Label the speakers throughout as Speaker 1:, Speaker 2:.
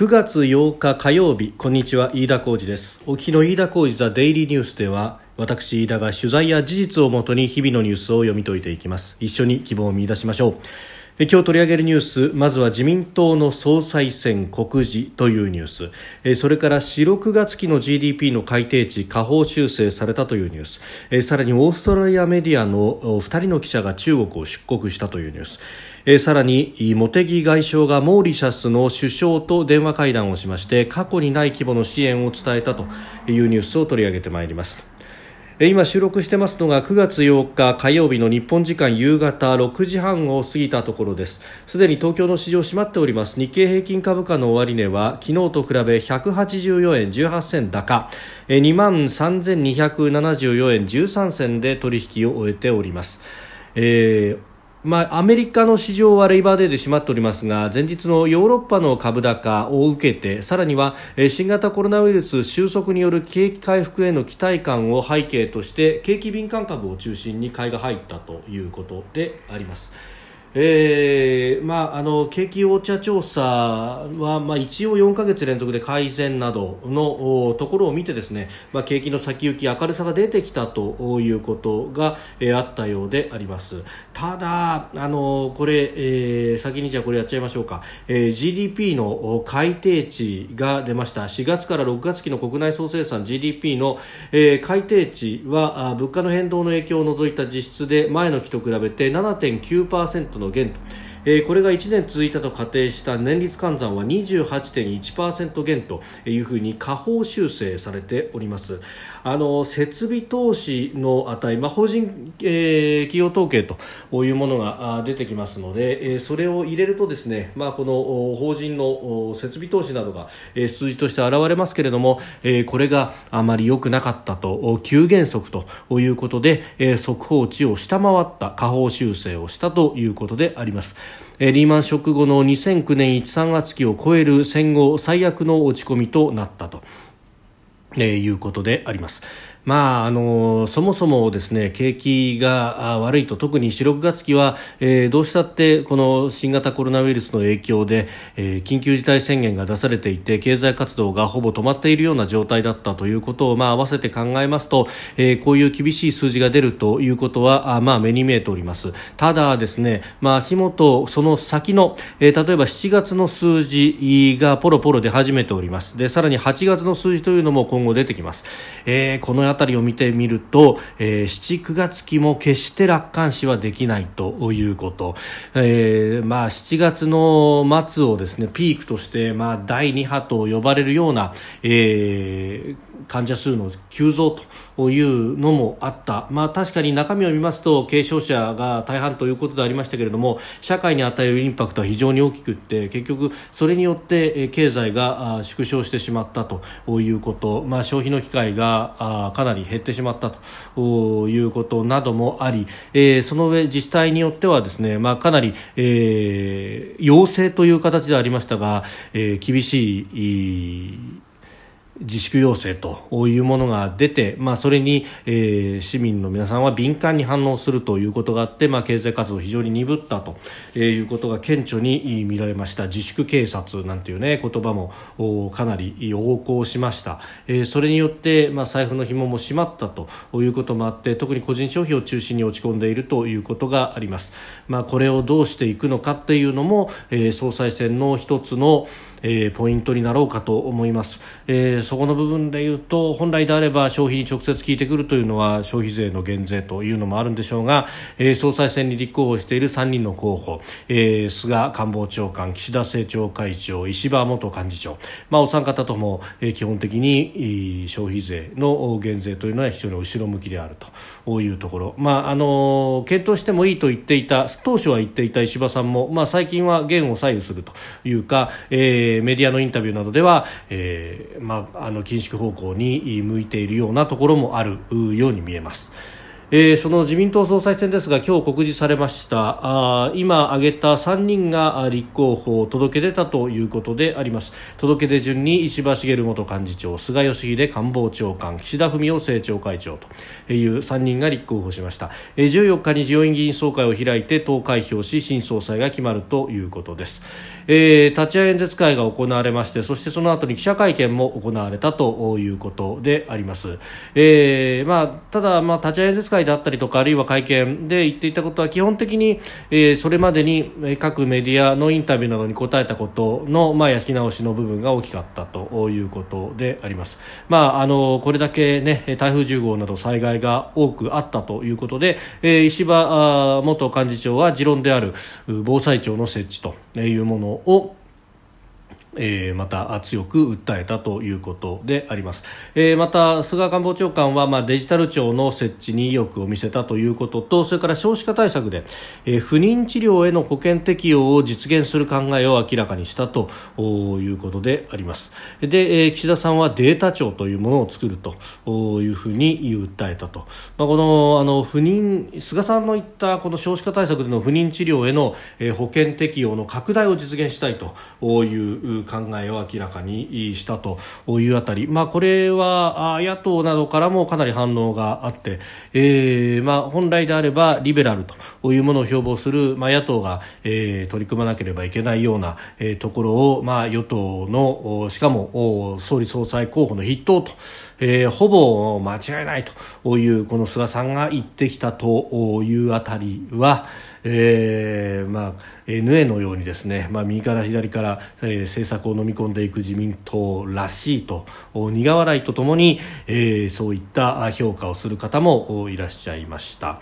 Speaker 1: 9月8日火曜日こんにちは飯田浩二です。お聞の飯田浩二ザデイリーニュースでは私飯田が取材や事実をもとに日々のニュースを読み解いていきます。一緒に希望を見出しましょう。今日取り上げるニュースまずは自民党の総裁選告示というニュース。それから4、6月期の GDP の改定値下方修正されたというニュース。さらにオーストラリアメディアの2人の記者が中国を出国したというニュース。えー、さらに茂木外相がモーリシャスの首相と電話会談をしまして過去にない規模の支援を伝えたというニュースを取り上げてまいります。今収録してますのが9月8日火曜日の日本時間夕方6時半を過ぎたところです。すでに東京の市場閉まっております。日経平均株価の終値は昨日と比べ184円18銭高。2万3274円13銭で取引を終えております、えーまあ、アメリカの市場はレイバーデーで閉まっておりますが前日のヨーロッパの株高を受けてさらには新型コロナウイルス収束による景気回復への期待感を背景として景気敏感株を中心に買いが入ったということであります。えーまあ、あの景気お茶調査は、まあ、一応4か月連続で改善などのところを見てですね、まあ、景気の先行き明るさが出てきたということが、えー、あったようであります。ただあのこれ、えー、先にじゃこれやっちゃいましょうか、えー、GDP の改定値が出ました。4月から6月期の国内総生産 GDP の、えー、改定値は物価の変動の影響を除いた実質で前の期と比べて7.9%の減とえー、これが1年続いたと仮定した年率換算は28.1%減というふうに下方修正されております。あの設備投資の値、まあ、法人、えー、企業統計というものが出てきますので、えー、それを入れるとですね、まあ、この法人の設備投資などが、数字として現れますけれども、えー、これがあまり良くなかったと急減速ということで、えー、速報値を下回った下方修正をしたということであります。リーマンショック後の2009年1、3月期を超える戦後最悪の落ち込みとなったと。えー、いうことであります。まあ、あのそもそもですね景気が悪いと特に4、6月期は、えー、どうしたってこの新型コロナウイルスの影響で、えー、緊急事態宣言が出されていて経済活動がほぼ止まっているような状態だったということを、まあ、合わせて考えますと、えー、こういう厳しい数字が出るということはあ、まあ、目に見えております。ただですね、まあ、足元その先の、えー、例えば7月の数字がポロポロ出始めております。でさらに8月の数字というのも今後出てきます、えー、このあたりを見てみると、えー、7、9月期も決して楽観視はできないということ、えー、まあ、7月の末をですねピークとして、まあ、第2波と呼ばれるような、えー患者数の急増というのもあった、まあ、確かに中身を見ますと軽症者が大半ということでありましたけれども社会に与えるインパクトは非常に大きくって結局、それによって経済が縮小してしまったということ、まあ、消費の機会がかなり減ってしまったということなどもあり、えその上、自治体によってはですね、まあ、かなり、えー、要請という形でありましたが、えー、厳しい自粛要請というものが出て、まあ、それに、えー、市民の皆さんは敏感に反応するということがあって、まあ、経済活動非常に鈍ったということが顕著に見られました。自粛警察なんていう、ね、言葉もかなり横行しました、えー、それによって、まあ、財布の紐も締まったということもあって特に個人消費を中心に落ち込んでいるということがあります、まあ、これをどうしていくのかっていうのも、えー、総裁選の一つの、えー、ポイントになろうかと思います、えー、そこの部分でいうと本来であれば消費に直接効いてくるというのは消費税の減税というのもあるんでしょうが、えー、総裁選に立候補している3人の候補、えー、菅官房長官岸田政調会長石破元幹事長、まあ、お三方とも、えー、基本的に消費税の減税というのは非常に後ろ向きであると。いうところ、まあ、あの検討してもいいと言っていた当初は言っていた石破さんも、まあ、最近は減を左右するというか、えーー、メディアのインタビューなどでは、えーまあ、あの緊縮方向に向いているようなところもあるように見えます。えー、その自民党総裁選ですが今日告示されました。あ今挙げた3人が立候補を届け出たということであります。届け出順に石破茂元幹事長菅義偉官房長官岸田文雄政調会長という3人が立候補しました、えー、14日に両院議員総会を開いて投開票し新総裁が決まるということです、えー、立ち会い演説会が行われましてそしてその後に記者会見も行われたということであります、えーまあ、ただ、まあ、立ち会い演説会であったりとかあるいは会見で言っていたことは基本的に、えー、それまでに各メディアのインタビューなどに答えたことの、まあ、焼き直しの部分が大きかったということであります、まあ、あのこれだけ、ね、台風10号など災害が多くあったということで、えー、石破元幹事長は持論である防災庁の設置というものをえー、また強く訴えたということであります、えー、また菅官房長官は、まあ、デジタル庁の設置に意欲を見せたということとそれから少子化対策で、えー、不妊治療への保険適用を実現する考えを明らかにしたということであります。で、えー、岸田さんはデータ庁というものを作るというふうに訴えたと、まあ、このあの不妊菅さんの言ったこの少子化対策での不妊治療への、えー、保険適用の拡大を実現したいという考えを明らかにしたというあたり、まあ、これは野党などからもかなり反応があって、えーまあ、本来であればリベラルというものを標榜する、まあ、野党が、えー、取り組まなければいけないような、えー、ところを、まあ、与党のしかも総理総裁候補の筆頭と、えー、ほぼ間違いないというこの菅さんが言ってきたというあたりは、えーまあ、NA のようにですね、まあ、右から左から、えー、政策を飲み込んでいく自民党らしいと苦笑いとともに、えー、そういった評価をする方もいらっしゃいました。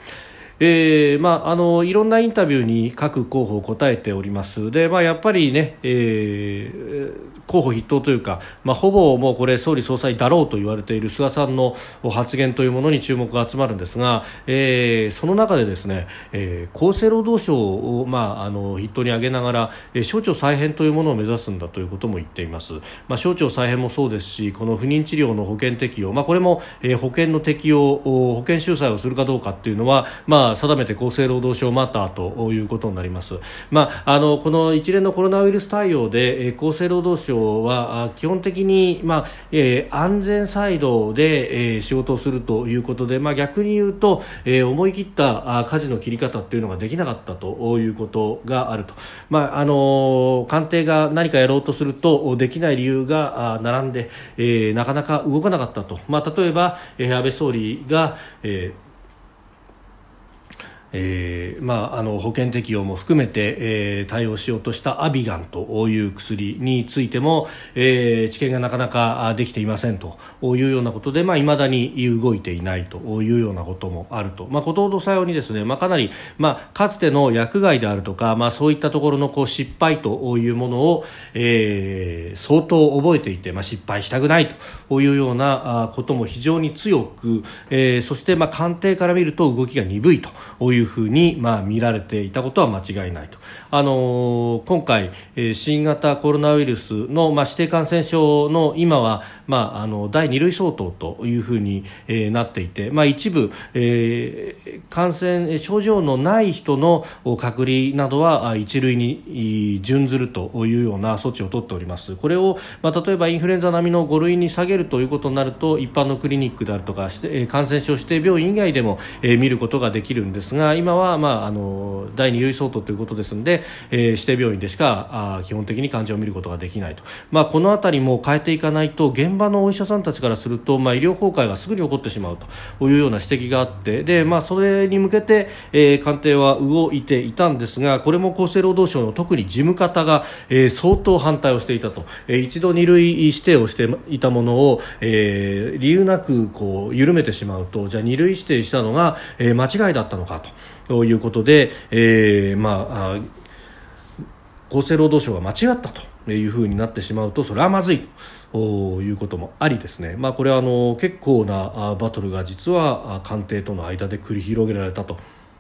Speaker 1: えーまあ、あのいろんなインタビューに各候補答えておりますで、まあ、やっぱりね、えー、候補筆頭というか、まあ、ほぼもうこれ総理総裁だろうと言われている菅さんの発言というものに注目が集まるんですが、えー、その中でですね、えー、厚生労働省を、まあ、あの筆頭に挙げながら、えー、省庁再編というものを目指すんだということも言っています、まあ、省庁再編もそうですしこの不妊治療の保険適用、まあ、これも、えー、保険の適用保険収載をするかどうかっていうのは、まあ定めて厚生労働省マターということになります。まあ、あのこの一連のコロナウイルス対応で、え厚生労働省は基本的に、まあえー、安全サイドで、えー、仕事をするということで、まあ、逆に言うと、えー、思い切った舵の切り方っていうのができなかったということがあると、まああの官邸が何かやろうとするとできない理由が並んで、えー、なかなか動かなかったと、まあ、例えば、えー、安倍総理が、えーえーまあ、あの保険適用も含めて、えー、対応しようとしたアビガンという薬についても、えー、治験がなかなかできていませんというようなことでい、まあ、未だに動いていないというようなこともあると、まあ、ことほどさようにですね、まあ、かなり、まあ、かつての薬害であるとか、まあ、そういったところのこう失敗というものを、えー、相当覚えていて、まあ、失敗したくないというようなことも非常に強く、えー、そして、まあ、官邸から見ると動きが鈍いといういうふうに、まあ、見られていたことは間違いないと。あの、今回、え、新型コロナウイルスの、まあ、指定感染症の今は、まあ、あの第2類相当というふうに、え、なっていて、まあ、一部、え、感染症状のない人の隔離などは一類に準ずるというような措置を取っております。これを、まあ、例えばインフルエンザ並みの5類に下げるということになると一般のクリニックであるとか感染症指定病院以外でも、え、見ることができるんですが今は、まあ、あの第2類相当ということですので、えー、指定病院でしかあ基本的に患者を見ることができないと、まあ、この辺りも変えていかないと現場のお医者さんたちからすると、まあ、医療崩壊がすぐに起こってしまうと。いうような指摘があって。で、まあ、それに向けて、えー、官邸は動いていたんですがこれも厚生労働省の特に事務方が、えー、相当反対をしていたと、えー、一度2類指定をしていたものを、えー、理由なくこう緩めてしまうと。じゃあ2類指定したのが、えー、間違いだったのかと。ということで、えー、まあ厚生労働省が間違ったというふうになってしまうとそれはまずいと。いうこともありですね、まあ、これはあの結構なバトルが実は官邸との間で繰り広げられたと。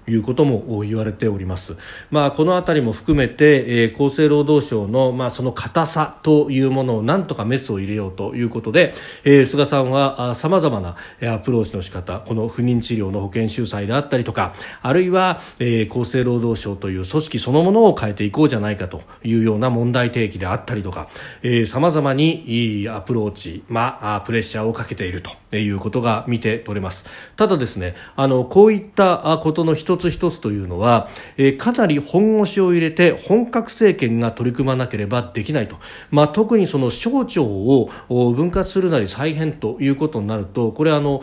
Speaker 1: いうことも言われております。まあ、このあたりも含めて、えー、厚生労働省の、まあ、その硬さというものをなんとかメスを入れようということで、えー、菅さんはさまざまなアプローチの仕方この不妊治療の保険収載であったりとかあるいは、えー、厚生労働省という組織そのものを変えていこうじゃないかというような問題提起であったりとかさまざまにいいアプローチ、まあ、プレッシャーをかけているということが見て取れますただですねあのこういったことの一つ一つというのは、えー、かなり本腰を入れて本格政権が取り組まなければできないと、まあ、特にその省庁を分割するなり再編ということになるとこれあの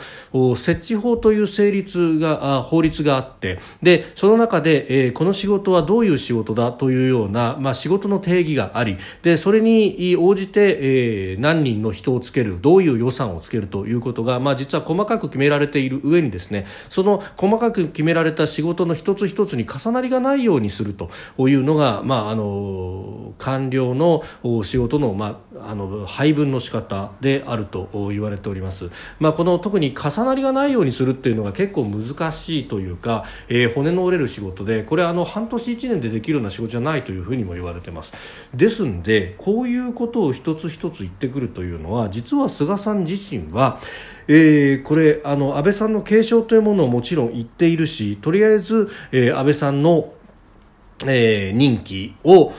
Speaker 1: 設置法という成立が法律があってでその中で、えー、この仕事はどういう仕事だというような、まあ、仕事の定義がありでそれに応じて、えー、何人の人をつけるどういう予算をつけるということが、まあ、実は細かく決められている上にですねその細かく決められた仕事事の一つ一つに重なりがないようにするというのが、まあ、あの官僚の仕事の,、まあ、あの配分の仕方であると言われております。まあ、この特に重なりがないようにするっていうのが結構難しいというか、えー、骨の折れる仕事でこれあの半年1年でできるような仕事じゃないというふうにも言われてますですんでこういうことを一つ一つ言ってくるというのは実は菅さん自身はえー、これあの安倍さんの継承というものをもちろん言っているしとりあえず、えー、安倍さんのえー、任期を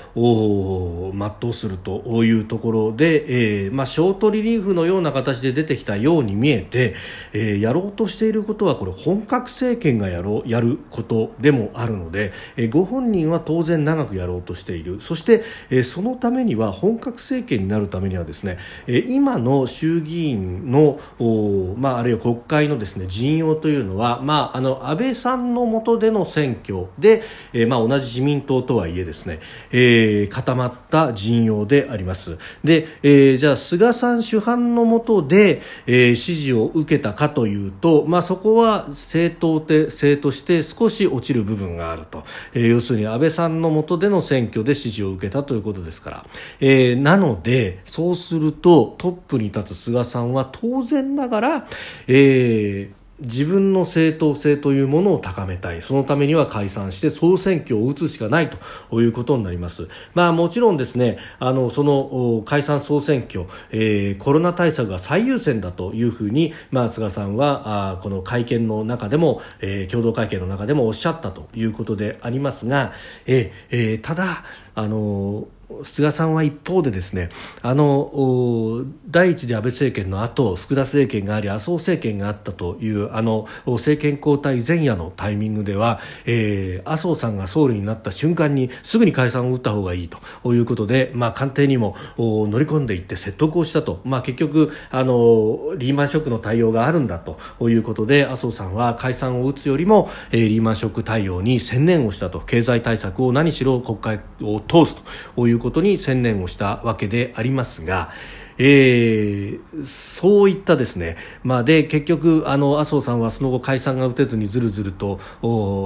Speaker 1: 全うするというところで、えーまあ、ショートリリーフのような形で出てきたように見えて、えー、やろうとしていることはこれ本格政権がやろうやることでもあるので、えー、ご本人は当然長くやろうとしている。そして、えー、そのためには本格政権になるためにはですね、えー、今の衆議院のお、まあ、あるいは国会のですね陣容というのは、まあ、あの安倍さんの下での選挙で、えーまあ、同じ自民民党とはいえですね、えー、固まった陣容であります。で、えー、じゃあ菅さん主犯のもとで、えー、支持を受けたかというと、まあ、そこは政党で政として少し落ちる部分があると、えー、要するに安倍さんのもとでの選挙で支持を受けたということですから、えー、なのでそうするとトップに立つ菅さんは当然ながら、えー自分の正当性というものを高めたい。そのためには解散して総選挙を打つしかないということになります、まあ、もちろんですねあのその解散総選挙、えー、コロナ対策が最優先だというふうに、まあ、菅さんはあこの会見の中でも、えー、共同会見の中でもおっしゃったということでありますが、えーえー、ただあの菅さんは一方でですねあの第一次安倍政権の後福田政権があり麻生政権があったというあの政権交代前夜のタイミングでは、えー、麻生さんが総理になった瞬間にすぐに解散を打った方がいいということで、まあ、官邸にも乗り込んでいって説得をしたと、まあ、結局あのリーマンショックの対応があるんだということで麻生さんは解散を打つよりも、えー、リーマンショック対応に専念をしたと。経済対策を何しろ国会を通すといういうことに専念をしたわけでありますが、えー、そういったですね、まあ、で結局あの麻生さんはその後解散が打てずにずるずると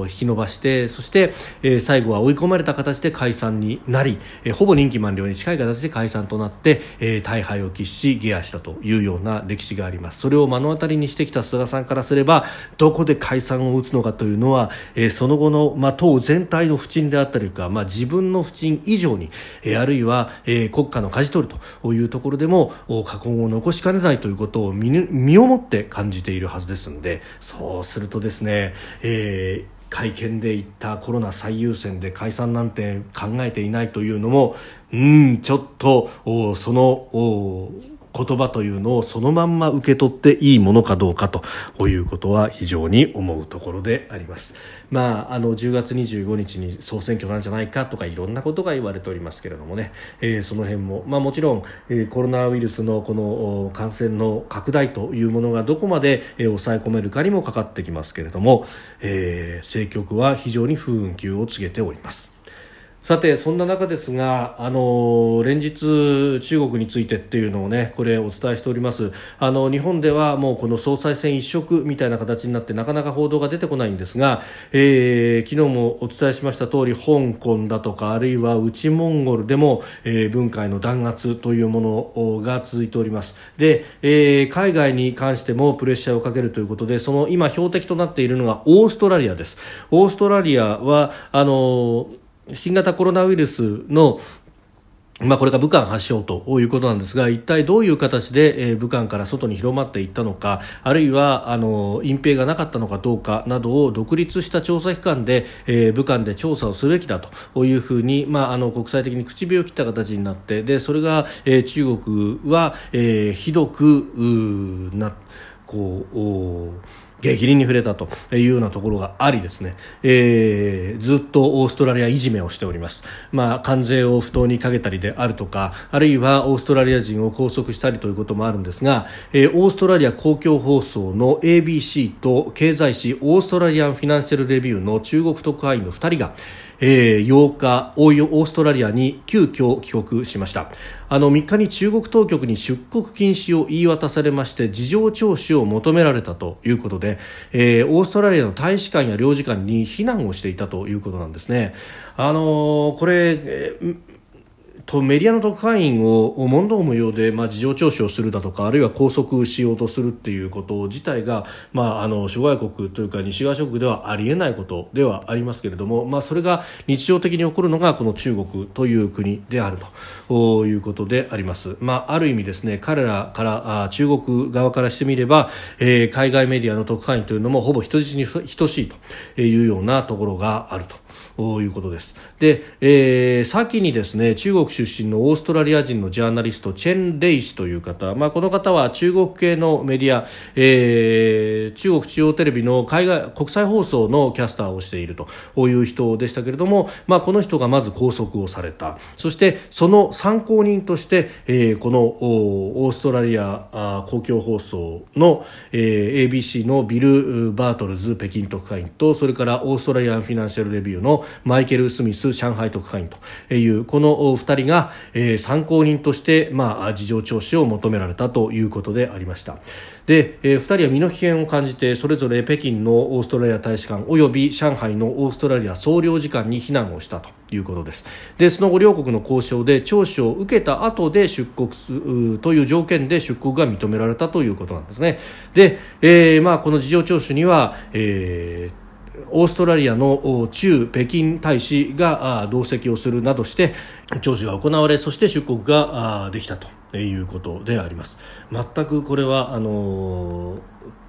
Speaker 1: 引き延ばしてそして、えー、最後は追い込まれた形で解散になり、えー、ほぼ任期満了に近い形で解散となって、えー、大敗を喫し下野したというような歴史があります。それを目の当たりにしてきた菅さんからすればどこで解散を打つのかというのは、えー、その後の、まあ、党全体の不沈であったりか、まあ、自分の不沈以上に、えー、あるいは、えー、国家の舵取るというところでも過言を残しかねないということを身をもって感じているはずですのでそうするとですね、えー会見で言ったコロナ最優先で解散なんて考えていないというのもうんちょっとその言葉というのをそのまんま受け取っていいものかどうかということは非常に思うところであります。まあ、あの10月25日に総選挙なんじゃないかとかいろんなことが言われておりますけれどもね、えー、その辺も、まあ、もちろん、えー、コロナウイルスのこの感染の拡大というものがどこまで、えー、抑え込めるかにもかかってきますけれども、えー、政局は非常に不運休を告げております。さて、そんな中ですが、あの連日、中国についてっていうのをね、これお伝えしております。あの日本ではもうこの総裁選一色みたいな形になってなかなか報道が出てこないんですが、えー、昨日もお伝えしました通り、香港だとか、あるいは内モンゴルでも、えー、文化への弾圧というものが続いております。で、えー、海外に関してもプレッシャーをかけるということで、その今標的となっているのがオーストラリアです。オーストラリアは、あの新型コロナウイルスのまあ、これが武漢発祥ということなんですが一体どういう形で、え武漢から外に広まっていったのかあるいはあの隠蔽がなかったのかどうかなどを独立した調査機関で、え武漢で調査をすべきだというふうに、まあ、あの国際的に口火を切った形になってでそれが、え中国は、えひどくなこう激鱗に触れたというようなところがありですね、えー、ずっとオーストラリアいじめをしております、まあ、関税を不当にかけたりであるとかあるいはオーストラリア人を拘束したりということもあるんですが、えー、オーストラリア公共放送の ABC と経済誌オーストラリアン・フィナンシャル・レビューの中国特派員の2人がえー、8日オーストラリアに急遽帰国しましたあの3日に中国当局に出国禁止を言い渡されまして事情聴取を求められたということで、えー、オーストラリアの大使館や領事館に避難をしていたということなんですね。あのー、これ、えーとメディアの特派員を問答無用で、まあ、事情聴取をするだとかあるいは拘束しようとするっていうこと自体が、まあ、あの諸外国というか西側諸国ではありえないことではありますけれども、まあ、それが日常的に起こるのがこの中国という国であるということであります、まあ、ある意味ですね彼らから中国側からしてみれば、えー、海外メディアの特派員というのもほぼ人質に等しいというようなところがあると。いうことです。で、えー、先にですね中国出身のオーストラリア人のジャーナリストチェン・レイ氏という方、まあ、この方は中国系のメディア、えー、中国中央テレビの海外国際放送のキャスターをしているという人でしたけれども、まあ、この人がまず拘束をされた。そしてその参考人として、えー、このオーストラリア公共放送の、えー、ABC のビル・バートルズ北京特派員とそれからオーストラリアン・フィナンシャル・レビューのマイケル・スミス上海特派員というこの2人が、えー、参考人として、まあ、事情聴取を求められたということでありました。で、えー、2人は身の危険を感じてそれぞれ北京のオーストラリア大使館および上海のオーストラリア総領事館に避難をしたということです。でその後両国の交渉で聴取を受けた後で出国するという条件で出国が認められたということなんですね。で、えーまあ、この事情聴取には、えーオーストラリアの駐北京大使が同席をするなどして聴取が行われそして出国ができたということであります。全くこれはあの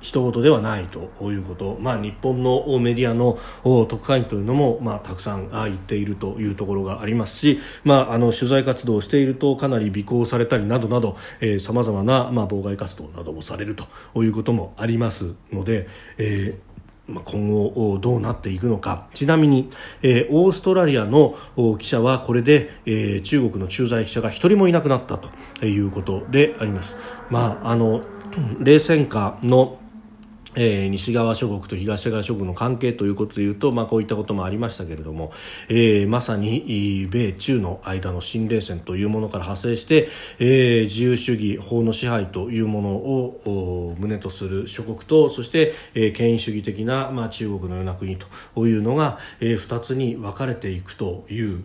Speaker 1: 人事ではないということ、まあ、日本のメディアの特派員というのも、まあ、たくさん言っているというところがありますし、まあ、あの取材活動をしているとかなり尾行されたりなどなどさまざまな、まあ、妨害活動などもされるということもありますので、えー今後どうなっていくのかちなみに、えー、オーストラリアの記者はこれで、えー、中国の駐在記者が1人もいなくなったということであります。まあ、あの冷戦下のえー、西側諸国と東側諸国の関係ということでいうと、まあ、こういったこともありましたけれども、えー、まさに米中の間の新冷戦というものから派生して、えー、自由主義法の支配というものを旨とする諸国とそして、えー、権威主義的な、まあ、中国のような国というのが、えー、2つに分かれていくという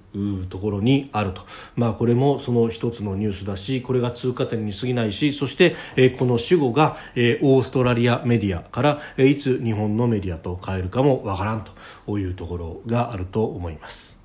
Speaker 1: ところにあると、まあ、これもその一つのニュースだしこれが通過点に過ぎないしそして、えー、この主語が、えー、オーストラリアメディアからいつ日本のメディアと変えるかもわからんというところがあると思います。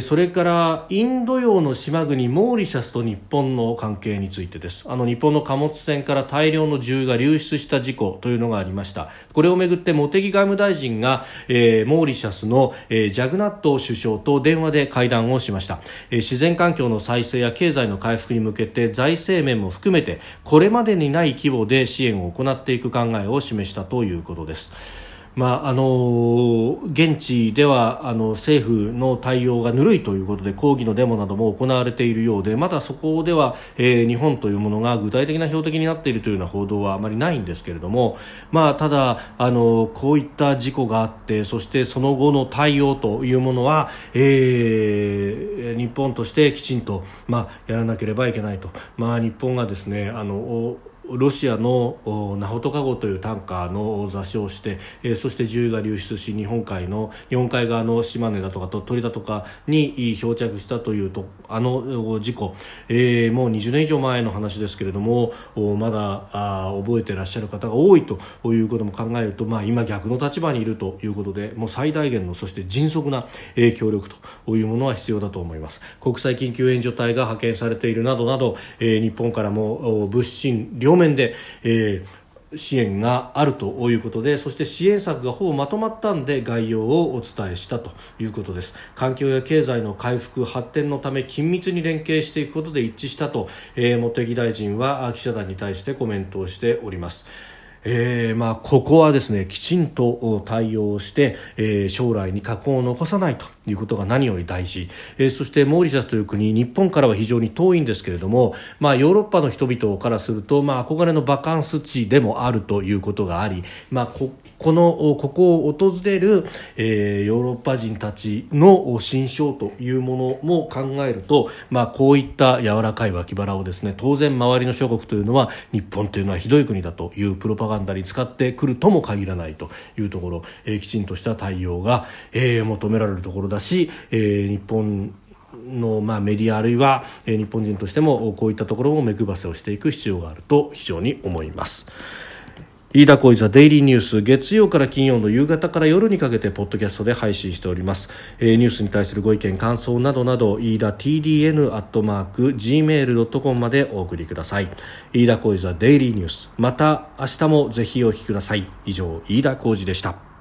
Speaker 1: それからインド洋の島国モーリシャスと日本の関係についてです。あの日本の貨物船から大量の重油が流出した事故というのがありました。これをめぐって茂木外務大臣が、えー、モーリシャスの、えー、ジャグナット首相と電話で会談をしました、えー、自然環境の再生や経済の回復に向けて財政面も含めてこれまでにない規模で支援を行っていく考えを示したということです。まああの現地ではあの政府の対応がぬるいということで抗議のデモなども行われているようでまだそこでは、えー、日本というものが具体的な標的になっているというような報道はあまりないんですけれども、まあ、ただあのこういった事故があってそしてその後の対応というものは、えー、日本としてきちんと、まあ、やらなければいけないと、まあ、日本がですねあのロシアのナホトカ号というタンカーの座礁して、えー、そして重油が流出し日本海の日本海側の島根だとか鳥取だとかに漂着したというとあの事故、えー、もう20年以上前の話ですけれどもまだあ覚えていらっしゃる方が多いということも考えると、まあ、今逆の立場にいるということでもう最大限のそして迅速な、えー、協力というものは必要だと思います。国際緊急援助隊が派遣されているなどなど、えー、日本からも物資両両面で、えー、支援があるということでそして支援策がほぼまとまったんで概要をお伝えしたということです。環境や経済の回復発展のため緊密に連携していくことで一致したと、えー、茂木大臣は記者団に対してコメントをしております。えーまあ、ここはですねきちんと対応して、えー、将来に禍根を残さないということが何より大事、えー、そしてモーリシャスという国日本からは非常に遠いんですけれども、まあ、ヨーロッパの人々からすると、まあ、憧れのバカンス地でもあるということがあり、まあ、ここのここを訪れる、えー、ヨーロッパ人たちの心象というものも考えると、まあ、こういった柔らかい脇腹をですね当然周りの諸国というのは日本というのはひどい国だというプロパガンダに使ってくるとも限らないというところ、えー、きちんとした対応が、えー、求められるところだし、えー、日本の、まあ、メディアあるいは、えー、日本人としてもこういったところも目配せをしていく必要があると非常に思います。飯田浩司ザデイリーニュース月曜から金曜の夕方から夜にかけてポッドキャストで配信しております、えー、ニュースに対するご意見感想などなど飯田 TDN アットマーク Gmail.com までお送りください。飯田浩司ザデイリーニュース。また明日もぜひお聞きください。以上飯田浩司でした。